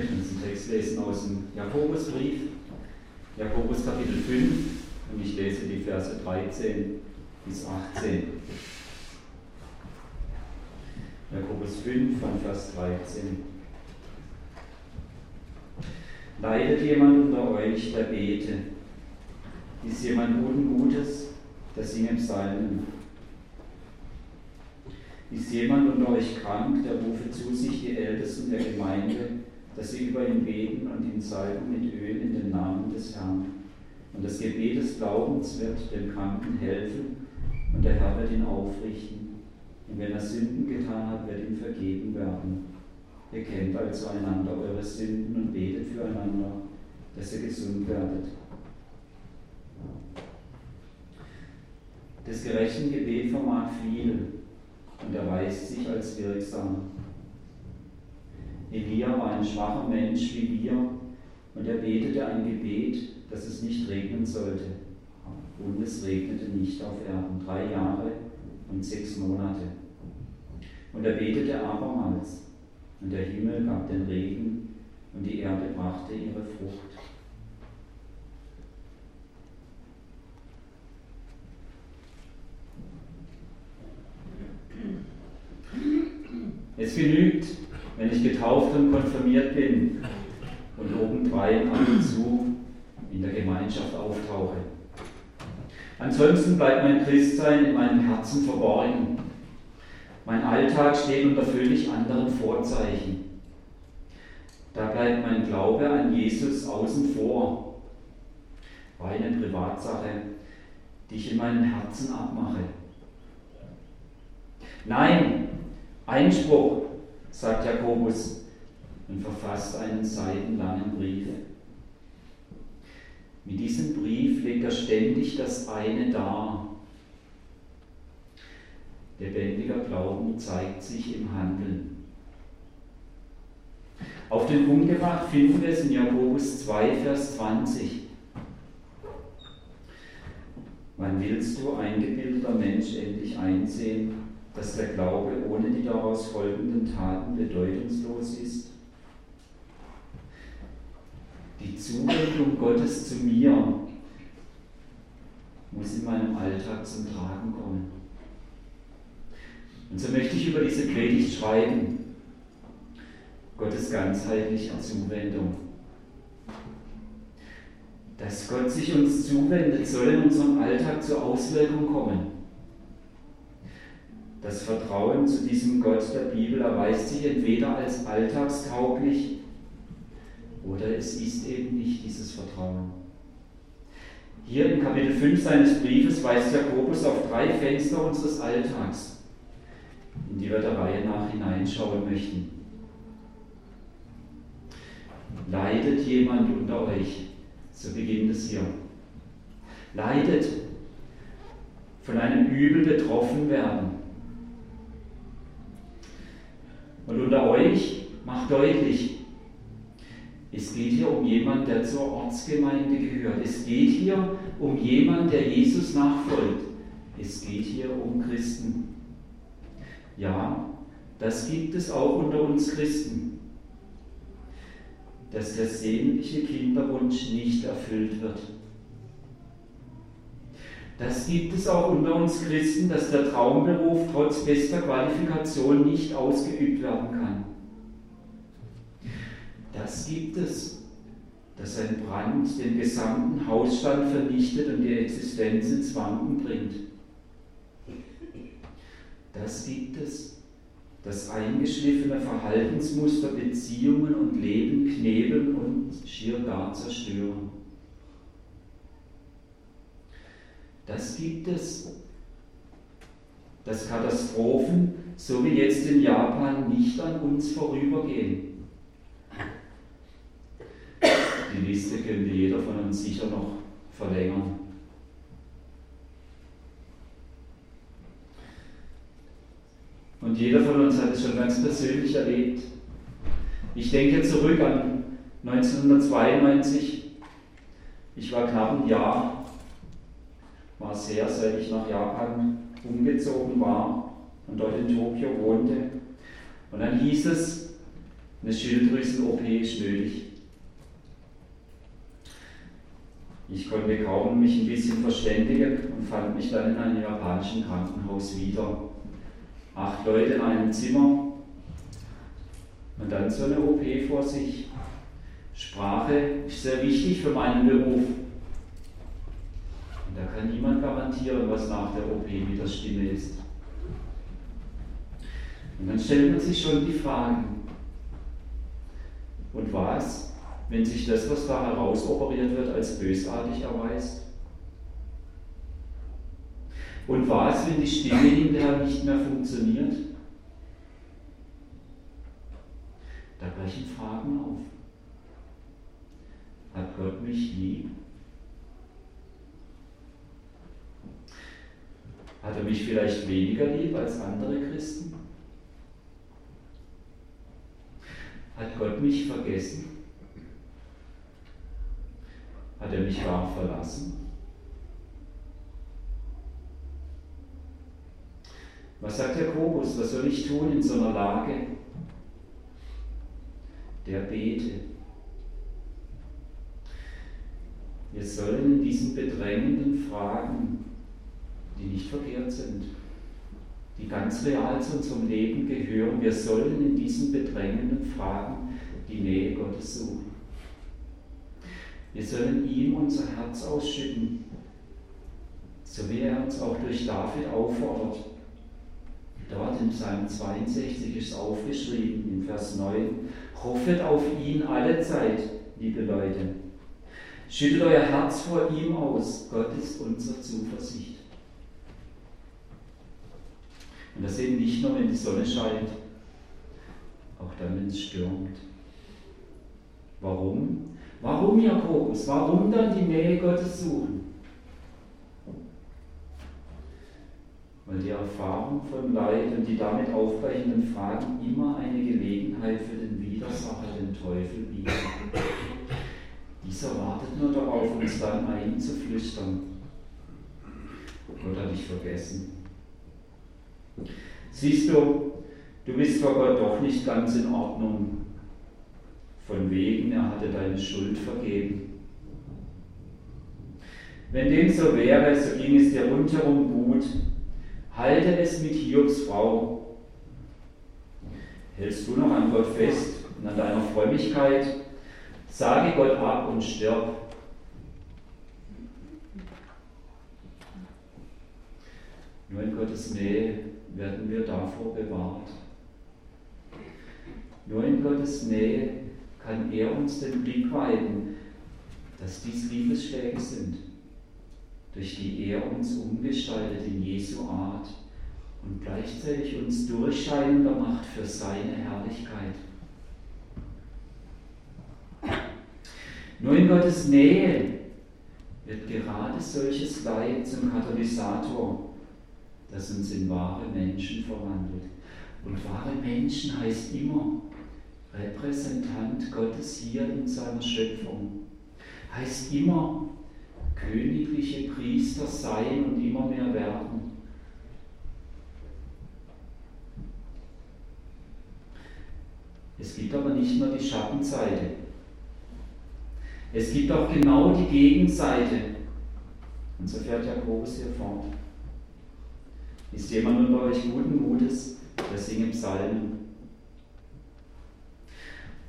möchte uns einen Text lesen aus dem Jakobusbrief, Jakobus Kapitel 5, und ich lese die Verse 13 bis 18. Jakobus 5 von Vers 13. Leidet jemand unter euch, der bete? Ist jemand Ungutes, der singe Psalmen? Ist jemand unter euch krank, der rufe zu sich die Ältesten der Gemeinde, dass sie über ihn beten und ihn salben mit Öl in den Namen des Herrn. Und das Gebet des Glaubens wird dem Kranken helfen und der Herr wird ihn aufrichten. Und wenn er Sünden getan hat, wird ihm vergeben werden. Ihr kennt also einander eure Sünden und betet füreinander, dass ihr gesund werdet. Das gerechten Gebet vermag viel und erweist sich als wirksam. Elia war ein schwacher Mensch wie wir und er betete ein Gebet, dass es nicht regnen sollte. Und es regnete nicht auf Erden, drei Jahre und sechs Monate. Und er betete abermals, und der Himmel gab den Regen, und die Erde brachte ihre Frucht. Es genügt, wenn ich getauft und konfirmiert bin und obendrein ab und zu in der Gemeinschaft auftauche. Ansonsten bleibt mein Christsein in meinem Herzen verborgen. Mein Alltag steht unter völlig anderen Vorzeichen. Da bleibt mein Glaube an Jesus außen vor. War eine Privatsache, die ich in meinem Herzen abmache. Nein, Einspruch, sagt Jakobus und verfasst einen seitenlangen Brief. Mit diesem Brief legt er ständig das eine dar. Lebendiger Glauben zeigt sich im Handeln. Auf den Punkt gebracht finden wir es in Jakobus 2, Vers 20. Wann willst du, eingebildeter Mensch, endlich einsehen, dass der Glaube ohne die daraus folgenden Taten bedeutungslos ist? Die Zuwendung Gottes zu mir muss in meinem Alltag zum Tragen kommen. Und so möchte ich über diese Predigt schreiben. Gottes ganzheitliche Zuwendung. Dass Gott sich uns zuwendet, soll in unserem Alltag zur Auswirkung kommen. Das Vertrauen zu diesem Gott der Bibel erweist sich entweder als alltagstauglich oder es ist eben nicht dieses Vertrauen. Hier in Kapitel 5 seines Briefes weist Jakobus auf drei Fenster unseres Alltags, in die wir der Reihe nach hineinschauen möchten. Leidet jemand unter euch? So beginnt es hier. Leidet von einem Übel betroffen werden. Und unter euch macht deutlich, es geht hier um jemanden, der zur Ortsgemeinde gehört. Es geht hier um jemanden, der Jesus nachfolgt. Es geht hier um Christen. Ja, das gibt es auch unter uns Christen, dass der sehnliche Kinderwunsch nicht erfüllt wird. Das gibt es auch unter uns Christen, dass der Traumberuf trotz bester Qualifikation nicht ausgeübt werden kann. Das gibt es, dass ein Brand den gesamten Hausstand vernichtet und die Existenz ins Wanken bringt. Das gibt es, dass eingeschliffene Verhaltensmuster Beziehungen und Leben knebeln und schier gar zerstören. Das gibt es, dass Katastrophen, so wie jetzt in Japan, nicht an uns vorübergehen. Die Liste könnte jeder von uns sicher noch verlängern. Und jeder von uns hat es schon ganz persönlich erlebt. Ich denke zurück an 1992. Ich war knapp ein Jahr, war sehr, seit ich nach Japan umgezogen war und dort in Tokio wohnte. Und dann hieß es, Eine Schilddrüsen-OP ist nötig. Ich konnte kaum mich ein bisschen verständigen und fand mich dann in einem japanischen Krankenhaus wieder. Acht Leute in einem Zimmer und dann so eine OP vor sich. Sprache ist sehr wichtig für meinen Beruf. Kann niemand garantieren, was nach der OP mit der Stimme ist. Und dann stellt man sich schon die Fragen. Und was, wenn sich das, was da herausoperiert wird, als bösartig erweist? Und was, wenn die Stimme hinterher nicht mehr funktioniert? Da brechen Fragen auf. Hat Gott mich lieb? Hat er mich vielleicht weniger lieb als andere Christen? Hat Gott mich vergessen? Hat er mich gar verlassen? Was sagt Jakobus? Was soll ich tun in so einer Lage? Der bete. Wir sollen in diesen bedrängenden Fragen, nicht verkehrt sind, die ganz real zu unserem Leben gehören, wir sollen in diesen bedrängenden Fragen die Nähe Gottes suchen. Wir sollen ihm unser Herz ausschütten, so wie er uns auch durch David auffordert. Dort in Psalm 62 ist aufgeschrieben, in Vers 9, hoffet auf ihn alle Zeit, liebe Leute. Schüttet euer Herz vor ihm aus, Gott ist unsere Zuversicht. Und das eben nicht nur, wenn die Sonne scheint, auch dann, wenn es stürmt. Warum? Warum Jakobus? Warum dann die Nähe Gottes suchen? Weil die Erfahrung von Leid und die damit aufbrechenden Fragen immer eine Gelegenheit für den Widersacher, den Teufel, bieten. Dieser wartet nur darauf, uns dann einzuflüstern. Gott hat dich vergessen. Siehst du, du bist vor Gott doch nicht ganz in Ordnung. Von wegen, er hatte deine Schuld vergeben. Wenn dem so wäre, so ging es dir rundherum gut. Halte es mit Hiobs Frau. Hältst du noch an Gott fest und an deiner Frömmigkeit? Sage Gott ab und stirb. Nur in Gottes Nähe werden wir davor bewahrt. Nur in Gottes Nähe kann er uns den Blick weiten, dass dies Liebesschläge sind, durch die er uns umgestaltet in Jesu Art und gleichzeitig uns durchscheinender macht für seine Herrlichkeit. Nur in Gottes Nähe wird gerade solches Leid zum Katalysator, das uns in wahre Menschen verwandelt. Und wahre Menschen heißt immer Repräsentant Gottes hier in seiner Schöpfung. Heißt immer königliche Priester sein und immer mehr werden. Es gibt aber nicht nur die Schattenseite. Es gibt auch genau die Gegenseite. Und so fährt Jakobus hier fort. Ist jemand unter euch guten Mutes, der singe Psalmen.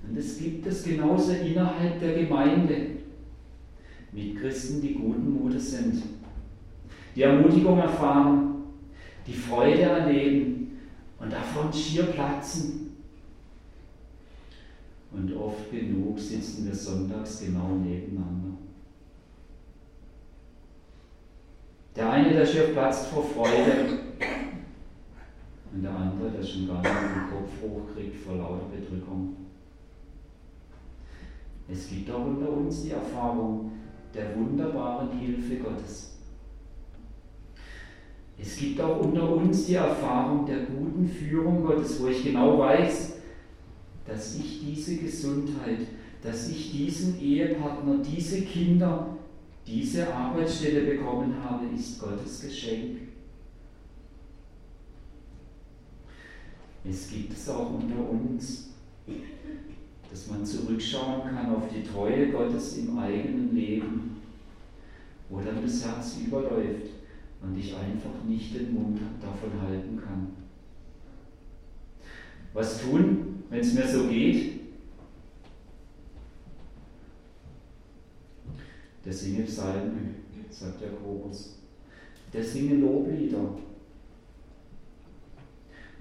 Und es gibt es genauso innerhalb der Gemeinde. Mit Christen, die guten Mutes sind. Die Ermutigung erfahren, die Freude erleben und davon schier platzen und oft genug sitzen wir sonntags genau nebeneinander. Der eine, der schier platzt vor Freude, und der andere, der schon gar nicht den Kopf hochkriegt vor lauter Bedrückung. Es gibt auch unter uns die Erfahrung der wunderbaren Hilfe Gottes. Es gibt auch unter uns die Erfahrung der guten Führung Gottes, wo ich genau weiß, dass ich diese Gesundheit, dass ich diesen Ehepartner, diese Kinder, diese Arbeitsstelle bekommen habe, ist Gottes Geschenk. Es gibt es auch unter uns, zurückschauen kann auf die Treue Gottes im eigenen Leben, wo dann das Herz überläuft und ich einfach nicht den Mund davon halten kann. Was tun, wenn es mir so geht? Der singe Psalmen, sagt Jakobus. Der singe Loblieder.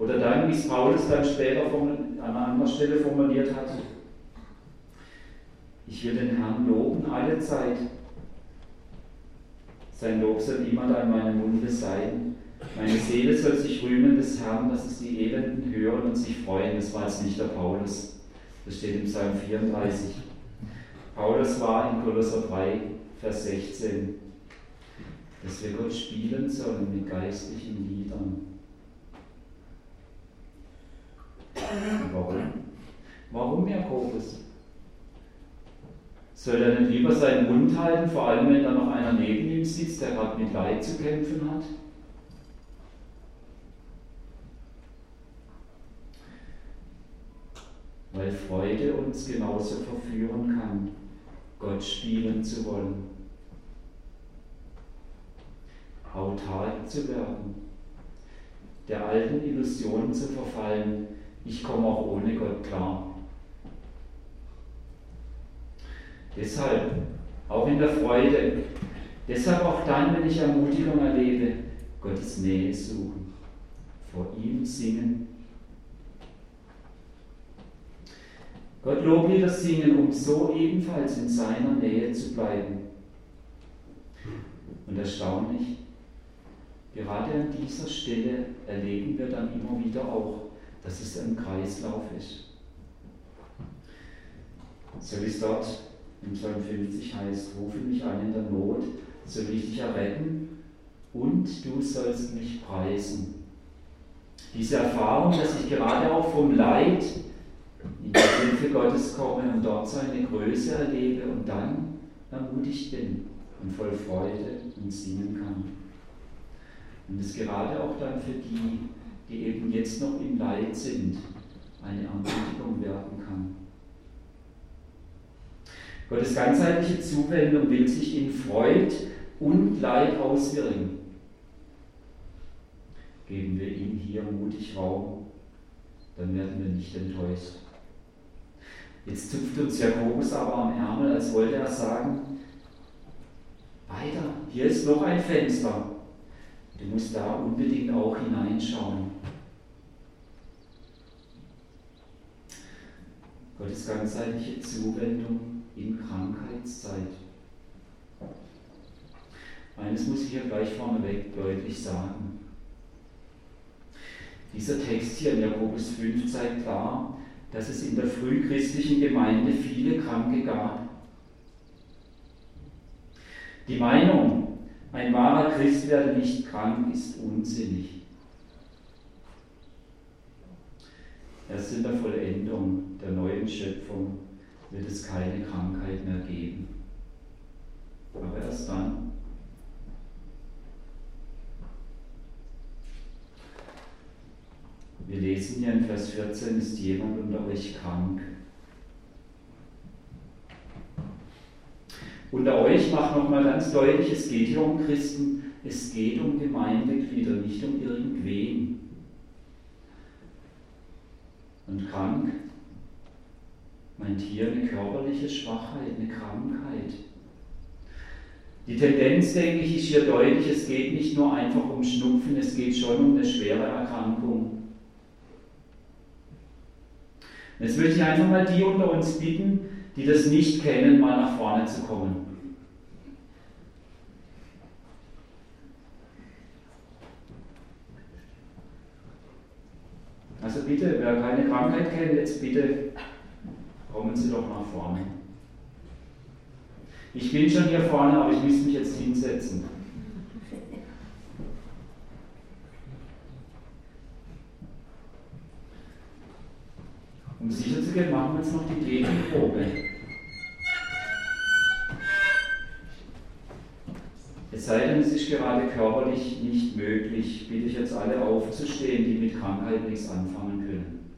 Oder dann, wie es Paulus dann später an einer anderen Stelle formuliert hat, ich will den Herrn loben alle Zeit. Sein Lob soll niemand an meinem Munde sein. Meine Seele soll sich rühmen des Herrn, dass es die Elenden hören und sich freuen. Das war jetzt nicht der Paulus. Das steht im Psalm 34. Paulus war in Kolosser 3, Vers 16, dass wir Gott spielen sollen mit geistlichen Liedern. Warum? Warum Jakobus? Soll er nicht lieber seinen Mund halten, vor allem wenn da noch einer neben ihm sitzt, der gerade mit Leid zu kämpfen hat? Weil Freude uns genauso verführen kann, Gott spielen zu wollen, autark zu werden, der alten Illusion zu verfallen, ich komme auch ohne Gott klar. Deshalb, auch in der Freude, deshalb auch dann, wenn ich Ermutigung erlebe, Gottes Nähe suchen, vor ihm singen. Gott Loblieder singen, um so ebenfalls in seiner Nähe zu bleiben. Und erstaunlich, gerade an dieser Stelle erleben wir dann immer wieder auch, dass es ein Kreislauf ist. So wie es dort im Psalm 50 heißt, rufe mich an in der Not, so will ich dich erretten und du sollst mich preisen. Diese Erfahrung, dass ich gerade auch vom Leid in die Hilfe Gottes komme und dort seine Größe erlebe und dann ermutigt bin und voll Freude und singen kann. Und es gerade auch dann für die, die eben jetzt noch im Leid sind, eine Ermutigung werden kann. Gottes ganzheitliche Zuwendung will sich in Freud und Leid auswirken. Geben wir ihm hier mutig Raum, dann werden wir nicht enttäuscht. Jetzt zupft uns Jakobus aber am Ärmel, als wollte er sagen, weiter, hier ist noch ein Fenster. Du musst da unbedingt auch hineinschauen. Gottes ganzheitliche Zuwendung in Krankheitszeit. Eines muss ich hier gleich vorneweg deutlich sagen. Dieser Text hier in Jakobus 5 zeigt klar, dass es in der frühchristlichen Gemeinde viele Kranke gab. Die Meinung, ein wahrer Christ werde nicht krank, ist unsinnig. Erst in der Vollendung der neuen Schöpfung wird es keine Krankheit mehr geben. Aber erst dann. Wir lesen hier in Vers 14, ist jemand unter euch krank? Unter euch macht nochmal ganz deutlich, es geht hier um Christen, es geht um Gemeindeglieder, nicht um irgendwen. Und krank meint hier eine körperliche Schwachheit, eine Krankheit. Die Tendenz, denke ich, ist hier deutlich, es geht nicht nur einfach um Schnupfen, es geht schon um eine schwere Erkrankung. Jetzt möchte ich einfach mal die unter uns bitten, die das nicht kennen, mal nach vorne zu kommen. Also bitte, wer keine Krankheit kennt, jetzt bitte kommen Sie doch nach vorne. Ich bin schon hier vorne, aber ich muss mich jetzt hinsetzen. Um sicher zu gehen, machen wir jetzt noch die Gegenprobe. Es sei denn, es ist gerade körperlich nicht möglich, bitte ich jetzt alle aufzustehen, die mit Krankheit nichts anfangen können.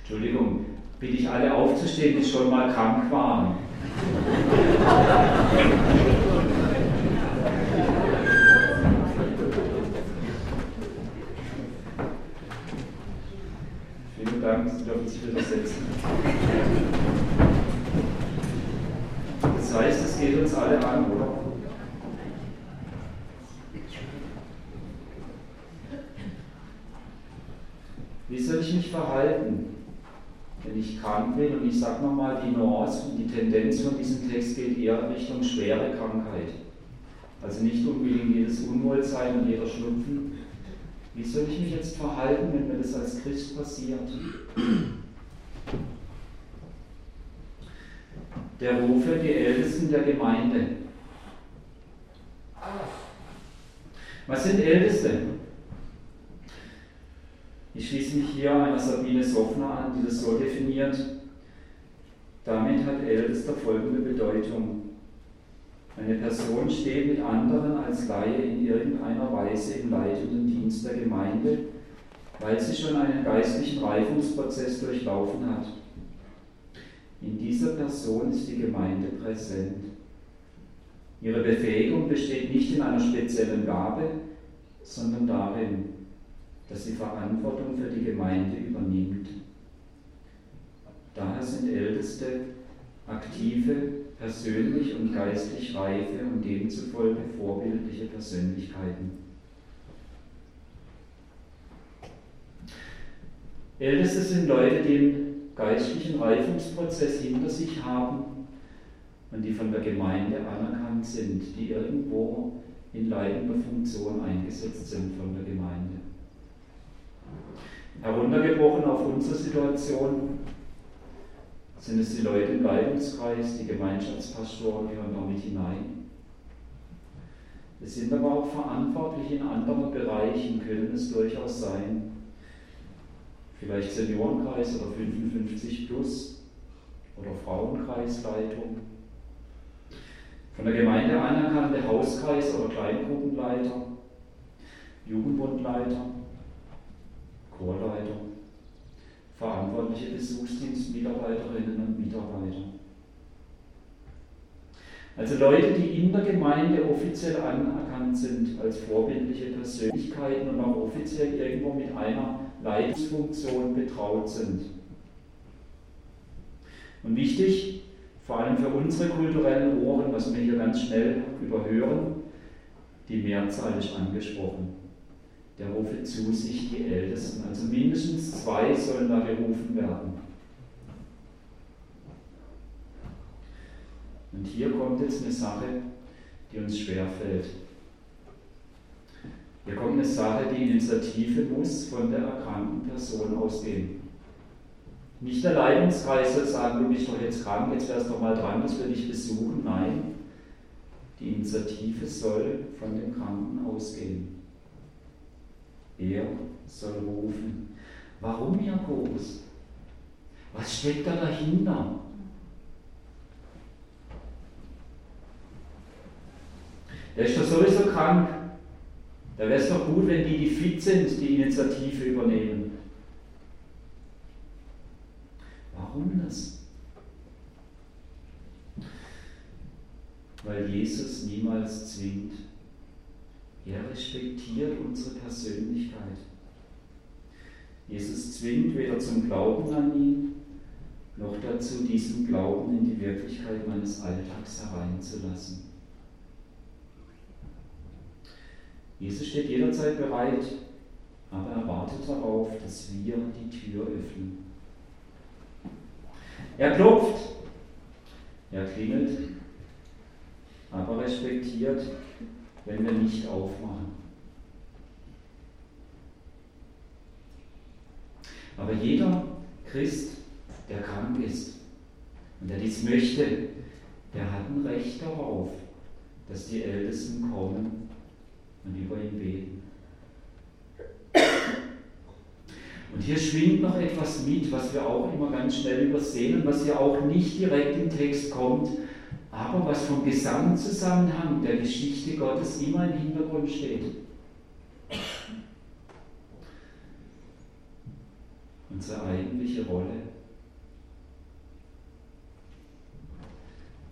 Entschuldigung, bitte ich alle aufzustehen, die schon mal krank waren. Vielen Dank, Sie dürfen sich wieder setzen. Das heißt, es geht uns alle an, oder? Wie soll ich mich verhalten, wenn ich krank bin? Und ich sage nochmal, die Nuance und die Tendenz von diesem Text geht eher Richtung schwere Krankheit. Also nicht unbedingt jedes Unwohlsein und jeder Schnupfen. Wie soll ich mich jetzt verhalten, wenn mir das als Christ passiert? Der Ruf für die Ältesten der Gemeinde. Was sind Älteste? Ich schließe mich hier einer Sabine Soffner an, die das so definiert. Damit hat Ältester folgende Bedeutung. Eine Person steht mit anderen als Laie in irgendeiner Weise im leitenden Dienst der Gemeinde, weil sie schon einen geistlichen Reifungsprozess durchlaufen hat. In dieser Person ist die Gemeinde präsent. Ihre Befähigung besteht nicht in einer speziellen Gabe, sondern darin, dass sie Verantwortung für die Gemeinde übernimmt. Daher sind Älteste aktive, persönlich und geistlich reife und demzufolge vorbildliche Persönlichkeiten. Älteste sind Leute, die den geistlichen Reifungsprozess hinter sich haben und die von der Gemeinde anerkannt sind, die irgendwo in leitender Funktion eingesetzt sind von der Gemeinde. Heruntergebrochen auf unsere Situation sind es die Leute im Leitungskreis, die Gemeinschaftspastoren gehören da mit hinein. Es sind aber auch verantwortlich in anderen Bereichen, können es durchaus sein. Vielleicht Seniorenkreis oder 55 plus oder Frauenkreisleitung. Von der Gemeinde anerkannte Hauskreis- oder Kleingruppenleiter, Jugendbundleiter, Chorleiter, verantwortliche Besuchsdienstmitarbeiterinnen und Mitarbeiter. Also Leute, die in der Gemeinde offiziell anerkannt sind als vorbildliche Persönlichkeiten und auch offiziell irgendwo mit einer Leitungsfunktion betraut sind. Und wichtig, vor allem für unsere kulturellen Ohren, was wir hier ganz schnell überhören, die Mehrzahl ist angesprochen der rufe zu sich die Ältesten. Also mindestens zwei sollen da gerufen werden. Und hier kommt jetzt eine Sache, die uns schwerfällt. Hier kommt eine Sache, die Initiative muss von der erkrankten Person ausgehen. Nicht der Leitungskreis soll sagen, du bist doch jetzt krank, jetzt wärst doch mal dran, dass wir dich besuchen. Nein, die Initiative soll von dem Kranken ausgehen. Er soll rufen. Warum Jakobus? Was steckt da dahinter? Der ist doch sowieso krank. Da wäre es doch gut, wenn die, die fit sind, die Initiative übernehmen. Warum das? Weil Jesus niemals zwingt. Er respektiert unsere Persönlichkeit. Jesus zwingt weder zum Glauben an ihn, noch dazu, diesen Glauben in die Wirklichkeit meines Alltags hereinzulassen. Jesus steht jederzeit bereit, aber er wartet darauf, dass wir die Tür öffnen. Er klopft, er klingelt, aber respektiert wenn wir nicht aufmachen. Aber jeder Christ, der krank ist und der dies möchte, der hat ein Recht darauf, dass die Ältesten kommen und über ihn beten. Und hier schwingt noch etwas mit, was wir auch immer ganz schnell übersehen und was hier auch nicht direkt im Text kommt, aber was vom Gesamtzusammenhang der Geschichte Gottes immer im Hintergrund steht. unsere eigentliche Rolle.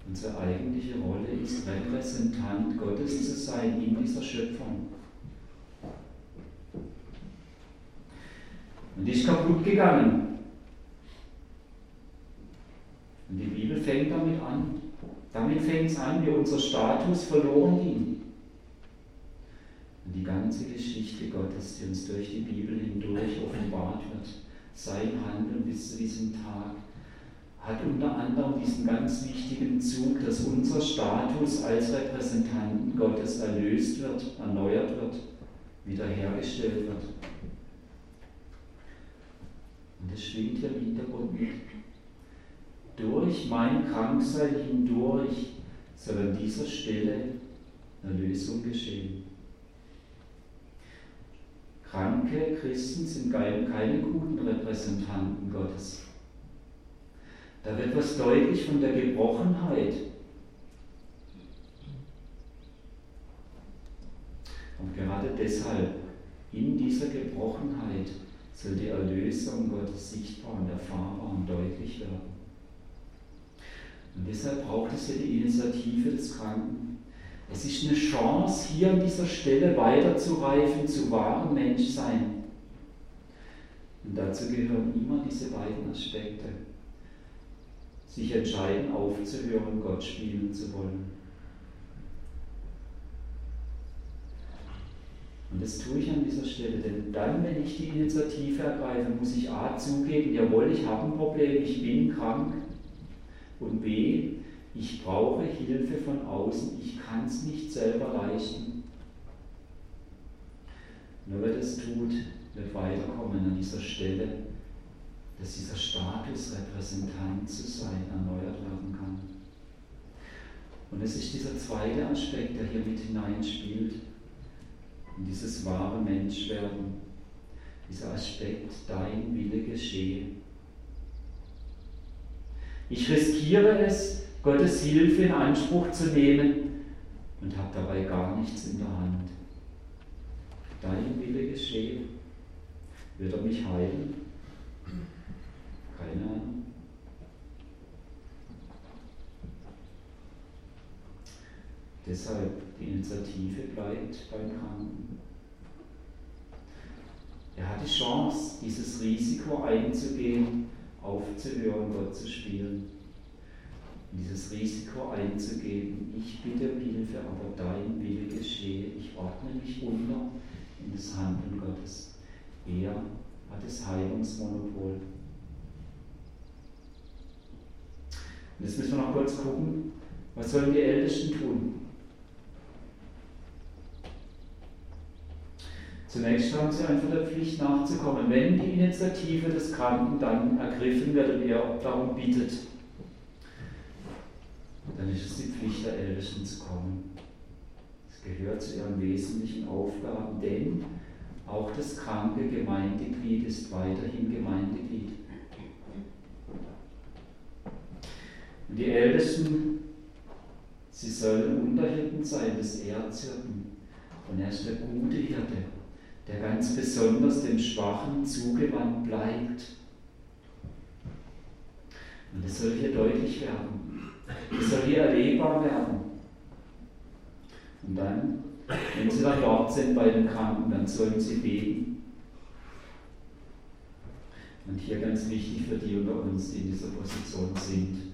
Unsere eigentliche Rolle ist, Repräsentant Gottes zu sein in dieser Schöpfung. Und die ist kaputt gegangen. Und die Bibel fängt damit an. Damit fängt es an, wie unser Status verloren ging. Und die ganze Geschichte Gottes, die uns durch die Bibel hindurch offenbart wird, sein Handeln bis zu diesem Tag, hat unter anderem diesen ganz wichtigen Zug, dass unser Status als Repräsentanten Gottes erlöst wird, erneuert wird, wiederhergestellt wird. Und das schwingt hier im Hintergrund mit. Durch mein Kranksein hindurch soll an dieser Stelle Erlösung geschehen. Kranke Christen sind keine guten Repräsentanten Gottes. Da wird was deutlich von der Gebrochenheit. Und gerade deshalb, in dieser Gebrochenheit, soll die Erlösung Gottes sichtbar und erfahrbar und deutlich werden. Und deshalb braucht es hier die Initiative des Kranken. Es ist eine Chance, hier an dieser Stelle weiterzureifen zu wahrem Menschsein. Und dazu gehören immer diese beiden Aspekte sich entscheiden, aufzuhören, Gott spielen zu wollen. Und das tue ich an dieser Stelle, denn dann, wenn ich die Initiative ergreife, muss ich A zugeben, jawohl, ich habe ein Problem, ich bin krank. Und B, ich brauche Hilfe von außen, ich kann es nicht selber leisten. Nur wer das tut, wird weiterkommen an dieser Stelle dass dieser Status, Repräsentant zu sein, erneuert werden kann. Und es ist dieser zweite Aspekt, der hier mit hineinspielt, in dieses wahre Menschwerden, dieser Aspekt, dein Wille geschehe. Ich riskiere es, Gottes Hilfe in Anspruch zu nehmen und habe dabei gar nichts in der Hand. Dein Wille geschehe. Wird er mich heilen? Keine Ahnung. Deshalb die Initiative bleibt beim Kranken. Er hat die Chance, dieses Risiko einzugehen, aufzuhören, Gott zu spielen. Dieses Risiko einzugeben, ich bitte um Hilfe, aber dein Wille geschehe. Ich ordne mich unter in das Handeln Gottes. Er hat das Heilungsmonopol. Und jetzt müssen wir noch kurz gucken, was sollen die Ältesten tun? Zunächst haben sie einfach der Pflicht nachzukommen, wenn die Initiative des Kranken dann ergriffen wird und er darum bittet, dann ist es die Pflicht der Ältesten zu kommen. Es gehört zu ihren wesentlichen Aufgaben, denn auch das kranke Gemeindeglied ist weiterhin Gemeindeglied. Und die Ältesten, sie sollen Unterhirten sein des Erzhirten. Und er ist der gute Hirte, der ganz besonders dem Schwachen zugewandt bleibt. Und das soll hier deutlich werden. Das soll hier erlebbar werden. Und dann, wenn sie dann dort sind bei den Kranken, dann sollen sie beten. Und hier ganz wichtig für die unter uns, die in dieser Position sind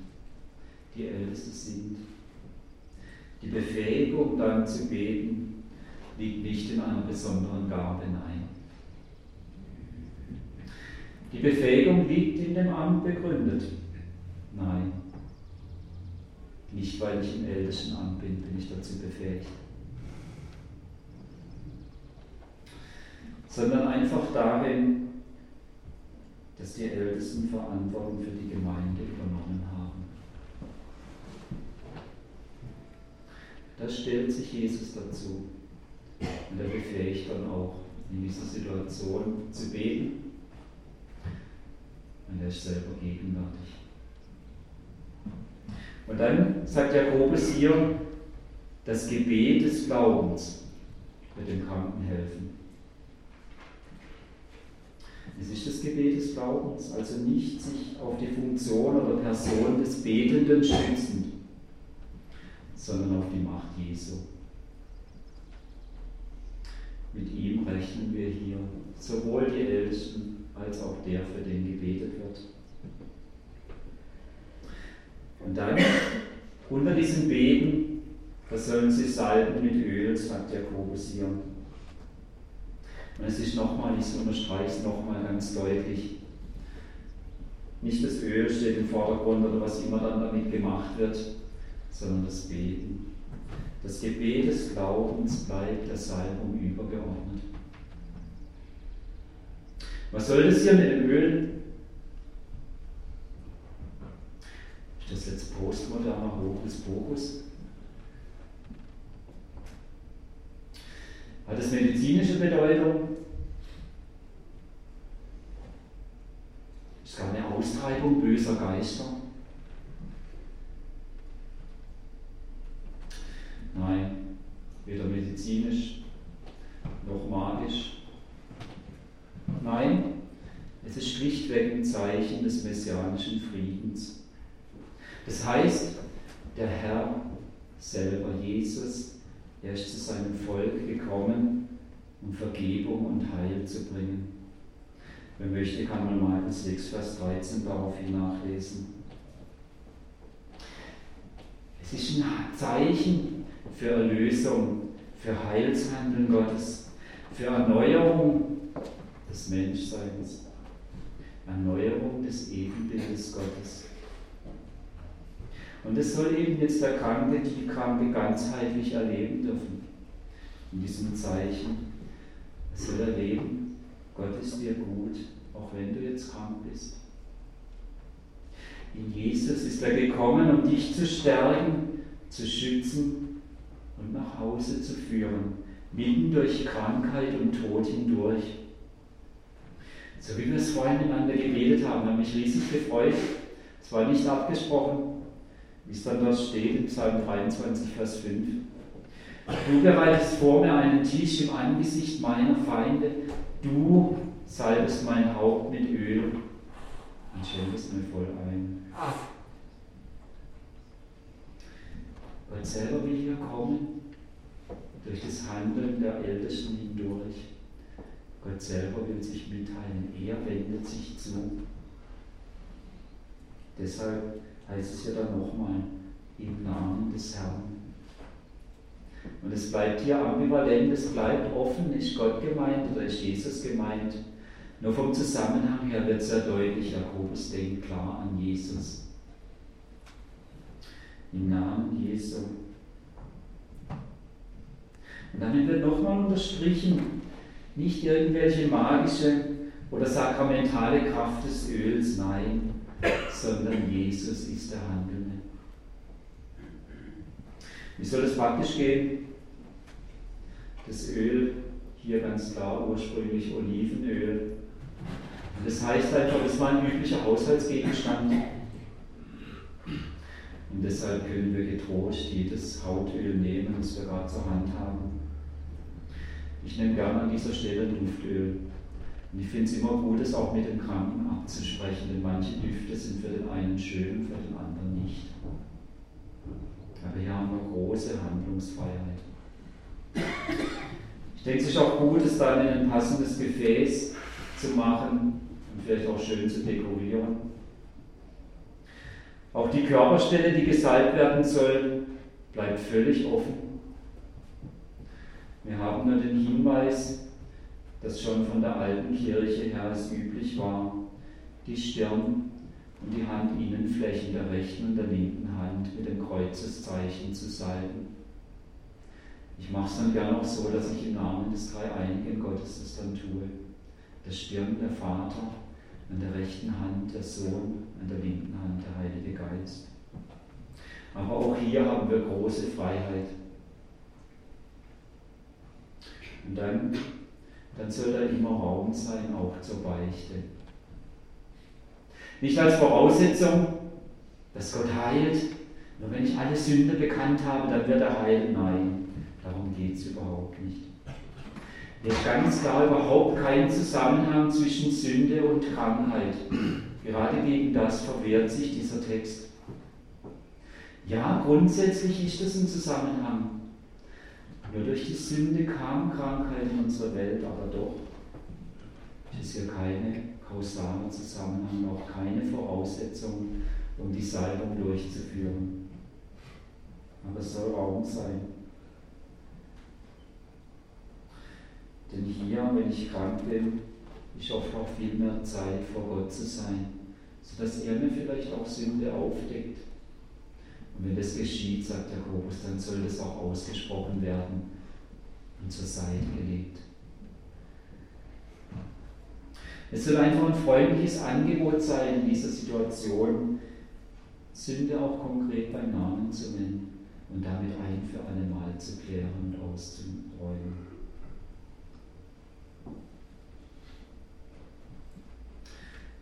die Älteste sind. Die Befähigung dann zu beten liegt nicht in einer besonderen Gabe, nein. Die Befähigung liegt in dem Amt begründet. Nein. Nicht weil ich im ältesten Amt bin, bin ich dazu befähigt. Sondern einfach darin, dass die Ältesten Verantwortung für die Gemeinde übernommen haben. Da stellt sich Jesus dazu. Und er befähigt dann auch, in dieser Situation zu beten. Und er ist selber gegenwärtig. Und dann sagt Jakobus hier, das Gebet des Glaubens wird dem Kranken helfen. Es ist das Gebet des Glaubens, also nicht sich auf die Funktion oder Person des Betenden stützend, sondern auf die Macht Jesu. Mit ihm rechnen wir hier, sowohl die Ältesten als auch der, für den gebetet wird. Und dann unter diesem Beten, da sollen sie salben mit Öl, sagt Jakobus hier. Und es ist nochmal, ich unterstreiche es nochmal ganz deutlich. Nicht das Öl steht im Vordergrund oder was immer dann damit gemacht wird, sondern das Beten. Das Gebet des Glaubens bleibt der Salbung übergeordnet. Was soll das hier mit dem Öl? Ist das jetzt postmoderner Hokuspokus? Hat es medizinische Bedeutung? Es gab eine Austreibung böser Geister. Nein, weder medizinisch noch magisch. Nein, es ist schlichtweg ein Zeichen des messianischen Friedens. Das heißt, der Herr selber, Jesus, er ist zu seinem Volk gekommen, um Vergebung und Heil zu bringen. Wer möchte, kann man Markus 6, Vers 13 daraufhin nachlesen. Es ist ein Zeichen für Erlösung, für Heilshandeln Gottes, für Erneuerung des Menschseins, Erneuerung des Ebenbildes Gottes. Und das soll eben jetzt der Kranke, die Kranke ganzheitlich erleben dürfen. In diesem Zeichen. Er soll erleben, Gott ist dir gut, auch wenn du jetzt krank bist. In Jesus ist er gekommen, um dich zu stärken, zu schützen und nach Hause zu führen, mitten durch Krankheit und Tod hindurch. So wie wir es vorhin miteinander gebetet haben, habe mich riesig gefreut. Es war nicht abgesprochen, wie es dann dort steht in Psalm 23, Vers 5. Du bereitest vor mir einen Tisch im Angesicht meiner Feinde. Du salbest mein Haupt mit Öl und schenkest mir voll ein. Gott selber will hier kommen, durch das Handeln der Ältesten hindurch. Gott selber will sich mitteilen. Er wendet sich zu. Deshalb heißt es ja dann nochmal, im Namen des Herrn. Und es bleibt hier ambivalent, es bleibt offen, ist Gott gemeint oder ist Jesus gemeint. Nur vom Zusammenhang her wird sehr deutlich, Jakobus denkt klar an Jesus. Im Namen Jesu. Und damit wird nochmal unterstrichen, nicht irgendwelche magische oder sakramentale Kraft des Öls, nein, sondern Jesus ist der Handelnde. Wie soll es praktisch gehen? Das Öl, hier ganz klar ursprünglich Olivenöl. Und das heißt einfach, das war ein üblicher Haushaltsgegenstand. Und deshalb können wir getrost jedes Hautöl nehmen, das wir gerade zur Hand haben. Ich nehme gerne an dieser Stelle Duftöl. Und ich finde es immer gut, es auch mit den Kranken abzusprechen, denn manche Düfte sind für den einen schön, für den anderen nicht. Aber hier haben wir große Handlungsfreiheit. Ich denke, es ist auch gut, es dann in ein passendes Gefäß zu machen und vielleicht auch schön zu dekorieren. Auch die Körperstelle, die gesalbt werden soll, bleibt völlig offen. Wir haben nur den Hinweis, dass schon von der alten Kirche her es üblich war, die Stirn und die Handinnenflächen der rechten und der linken Hand mit dem Kreuzeszeichen zu salben. Ich mache es dann gerne auch so, dass ich im Namen des Dreieinigen Gottes das dann tue. Der Stirn der Vater, an der rechten Hand der Sohn, an der linken Hand der Heilige Geist. Aber auch hier haben wir große Freiheit. Und dann, dann soll da immer Raum sein, auch zur Beichte. Nicht als Voraussetzung, dass Gott heilt. Nur wenn ich alle Sünde bekannt habe, dann wird er heilen. Nein, darum geht es überhaupt nicht. Hier ist ganz klar überhaupt kein Zusammenhang zwischen Sünde und Krankheit. Gerade gegen das verwehrt sich dieser Text. Ja, grundsätzlich ist das ein Zusammenhang. Nur durch die Sünde kam Krankheit in unsere Welt, aber doch ist hier keine kausaler Zusammenhang, auch keine Voraussetzung, um die Salbung durchzuführen. Aber es soll Raum sein. Denn hier, wenn ich krank bin, ich hoffe auch viel mehr Zeit vor Gott zu sein, sodass er mir vielleicht auch Sünde aufdeckt. Und wenn das geschieht, sagt Jakobus, dann soll das auch ausgesprochen werden und zur Seite gelegt. Es soll einfach ein freundliches Angebot sein, in dieser Situation Sünde auch konkret beim Namen zu nennen und damit ein für alle Mal zu klären und auszuräumen.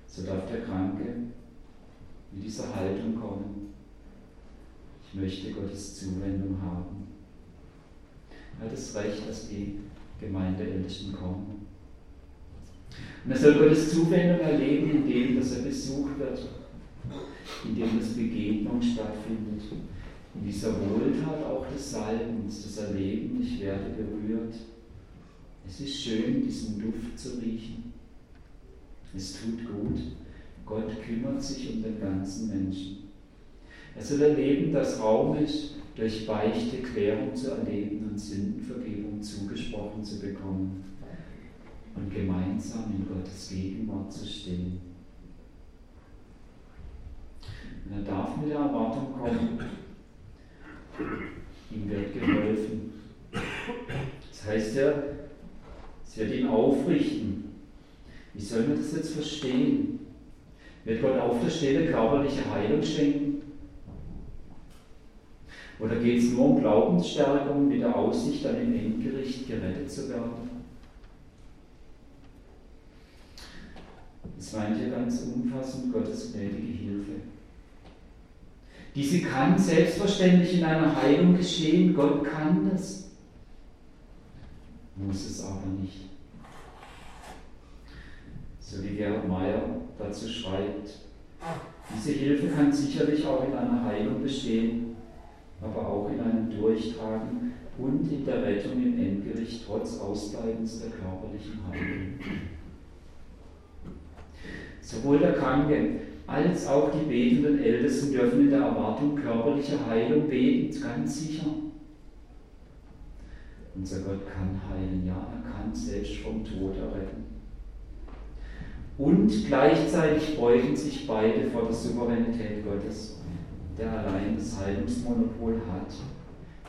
So darf der Kranke mit dieser Haltung kommen. Möchte Gottes Zuwendung haben. Er hat das Recht, dass die Gemeindeältesten kommen. Und er soll Gottes Zuwendung erleben, indem dass er besucht wird, indem das Begegnung stattfindet. In dieser Wohltat auch des Salbens, das Erleben, ich werde berührt. Es ist schön, diesen Duft zu riechen. Es tut gut. Gott kümmert sich um den ganzen Menschen. Er soll erleben, dass Raum ist, durch Beichte Klärung zu erleben und Sündenvergebung zugesprochen zu bekommen und gemeinsam in Gottes Gegenwart zu stehen. Und er darf mit der Erwartung kommen, ihm wird geholfen. Das heißt ja, es wird ihn aufrichten. Wie soll man das jetzt verstehen? Wird Gott auf der Stelle körperliche Heilung schenken? Oder geht es nur um Glaubensstärkung mit der Aussicht, dann im Endgericht gerettet zu werden? Das meint ja ganz umfassend Gottes gnädige Hilfe. Diese kann selbstverständlich in einer Heilung geschehen. Gott kann das. Muss es aber nicht. So wie Gerhard Meyer dazu schreibt, diese Hilfe kann sicherlich auch in einer Heilung bestehen, aber auch in einem Durchtragen und in der Rettung im Endgericht trotz Ausbleibens der körperlichen Heilung. Sowohl der Kranke als auch die betenden Ältesten dürfen in der Erwartung körperlicher Heilung beten, ganz sicher. Unser Gott kann heilen, ja, er kann selbst vom Tod erretten. Und gleichzeitig beugen sich beide vor der Souveränität Gottes, der allein das Heilungsmonopol hat,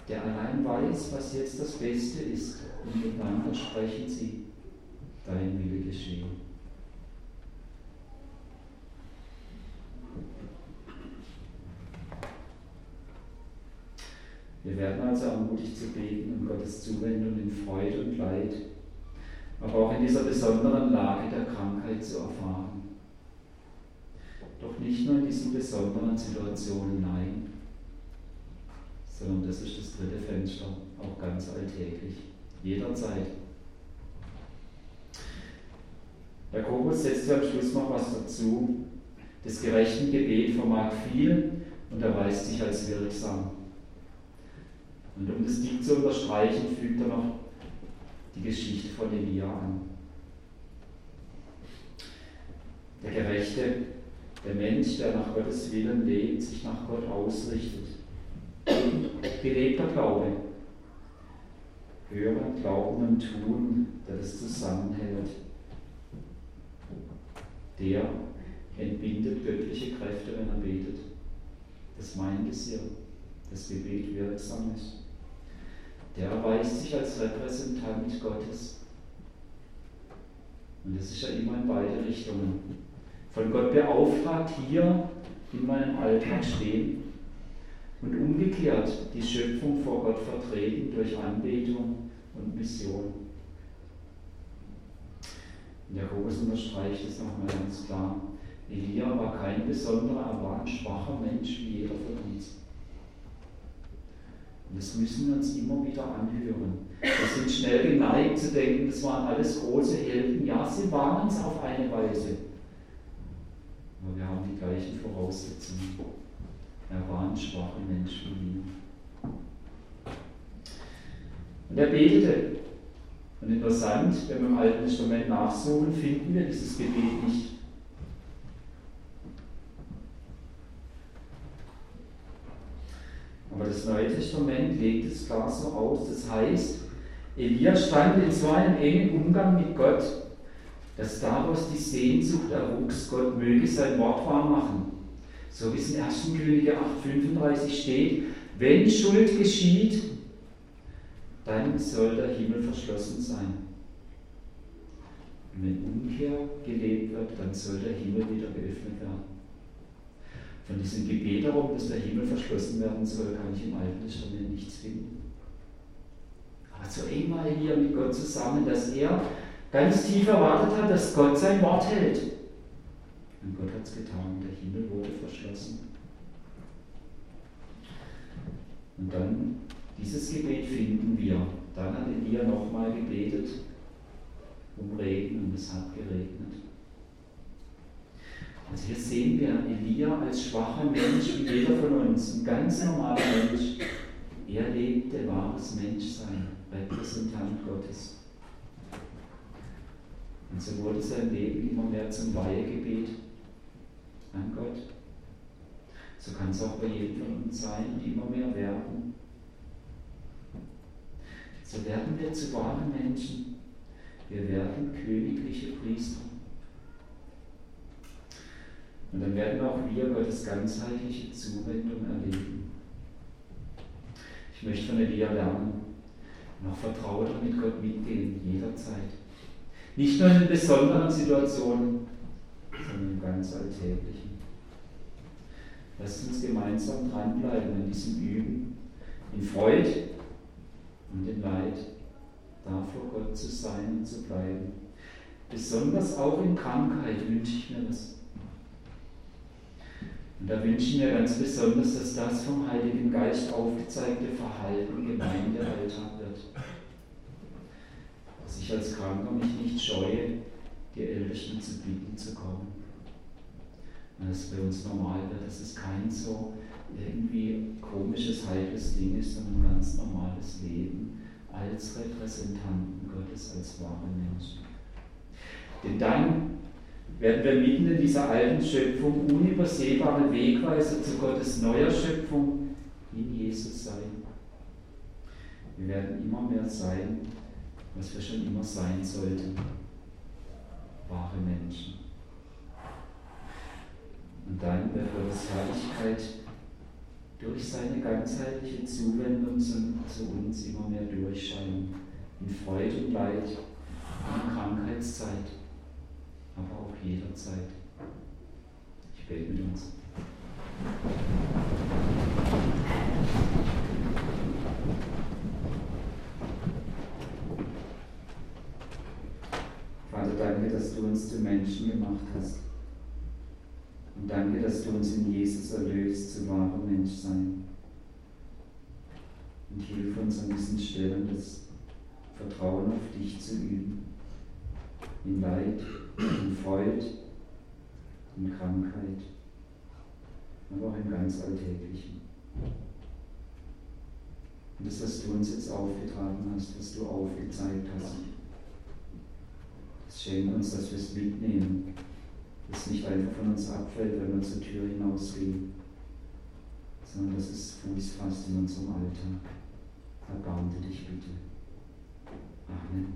der allein weiß, was jetzt das Beste ist. Und miteinander sprechen sie, dein Wille geschehen. Wir werden also ermutigt zu beten und Gottes Zuwendung in Freude und Leid, aber auch in dieser besonderen Lage der Krankheit zu erfahren. Doch nicht nur in diesen besonderen Situationen, nein, sondern das ist das dritte Fenster, auch ganz alltäglich, jederzeit. Jakobus setzt ja am Schluss noch was dazu. Das gerechten Gebet vermag viel und erweist sich als wirksam. Und um das Ding zu unterstreichen, fügt er noch die Geschichte von Elia an. Der Gerechte, der Mensch, der nach Gottes Willen lebt, sich nach Gott ausrichtet. Gelebter Glaube. Hören, Glauben und Tun, der das zusammenhält. Der entbindet göttliche Kräfte, wenn er betet. Das meint es ja, das Gebet wirksam ist der erweist sich als Repräsentant Gottes. Und das ist ja immer in beide Richtungen. Von Gott beauftragt, hier in meinem Alltag stehen und umgekehrt die Schöpfung vor Gott vertreten durch Anbetung und Mission. Und Jakobus unterstreicht es nochmal ganz klar. Elia war kein besonderer, er war ein schwacher Mensch wie jeder von uns. Und das müssen wir uns immer wieder anhören. Wir sind schnell geneigt zu denken, das waren alles große Helden. Ja, sie waren es auf eine Weise. Aber wir haben die gleichen Voraussetzungen. Er war ein schwacher Mensch wie wir. Und er betete. Und interessant, wenn wir im Alten Testament nachsuchen, finden wir dieses Gebet nicht. Aber das Neue Testament legt es klar so aus. Das heißt, Elia stand in so einem engen Umgang mit Gott, dass daraus die Sehnsucht erwuchs, Gott möge sein Wort wahr machen. So wie es in 1. Könige 8,35 steht, wenn Schuld geschieht, dann soll der Himmel verschlossen sein. Und wenn Umkehr gelebt wird, dann soll der Himmel wieder geöffnet werden. Von diesem Gebet darum, dass der Himmel verschlossen werden soll, kann ich im Alten Testament nichts finden. Aber so war hier mit Gott zusammen, dass er ganz tief erwartet hat, dass Gott sein Wort hält. Und Gott hat es getan, der Himmel wurde verschlossen. Und dann dieses Gebet finden wir. Dann hat Elia nochmal gebetet um Regen und es hat geregnet. Also hier sehen wir Elia als schwacher Mensch, wie jeder von uns, ein ganz normaler Mensch. Er lebte wahres Menschsein, Repräsentant Gottes. Und so wurde sein Leben immer mehr zum Weihegebet an Gott. So kann es auch bei jedem von uns sein und immer mehr werden. So werden wir zu wahren Menschen. Wir werden königliche Priester. Und dann werden auch wir Gottes ganzheitliche Zuwendung erleben. Ich möchte von Elia lernen, noch vertrauter mit Gott mitgehen, jederzeit. Nicht nur in besonderen Situationen, sondern im ganz Alltäglichen. Lasst uns gemeinsam dranbleiben an diesem Üben, in Freude und in Leid, da vor Gott zu sein und zu bleiben. Besonders auch in Krankheit wünsche ich mir das. Und da wünsche ich mir ganz besonders, dass das vom Heiligen Geist aufgezeigte Verhalten Gemeindealltag wird. Ich als Kranker mich nicht scheue, die Ältesten zu bitten zu kommen. Dass es bei uns normal wird, dass es kein so irgendwie komisches, heikles Ding ist, sondern ein ganz normales Leben als Repräsentanten Gottes, als wahre Menschen. Denn dann werden wir mitten in dieser alten Schöpfung unübersehbare Wegweiser zu Gottes neuer Schöpfung in Jesus sein. Wir werden immer mehr sein, was wir schon immer sein sollten. Wahre Menschen. Und dann wird Gottes Herrlichkeit durch seine ganzheitliche Zuwendung zu, zu uns immer mehr durchscheinen. In Freude und Leid, in Krankheitszeit aber auch jederzeit. Ich bete mit uns. Vater, danke, dass du uns zu Menschen gemacht hast. Und danke, dass du uns in Jesus erlöst, zu wahrem Menschsein. Und hilf uns an diesen Stellen das Vertrauen auf dich zu üben. In Leid, in Freude, in Krankheit, aber auch im ganz Alltäglichen. Und das, was du uns jetzt aufgetragen hast, was du aufgezeigt hast, es schenkt uns, dass wir es mitnehmen, dass es nicht einfach von uns abfällt, wenn wir zur Tür hinausgehen, sondern dass es Fuß fasst in unserem Alter. Erbarmte dich bitte. Amen.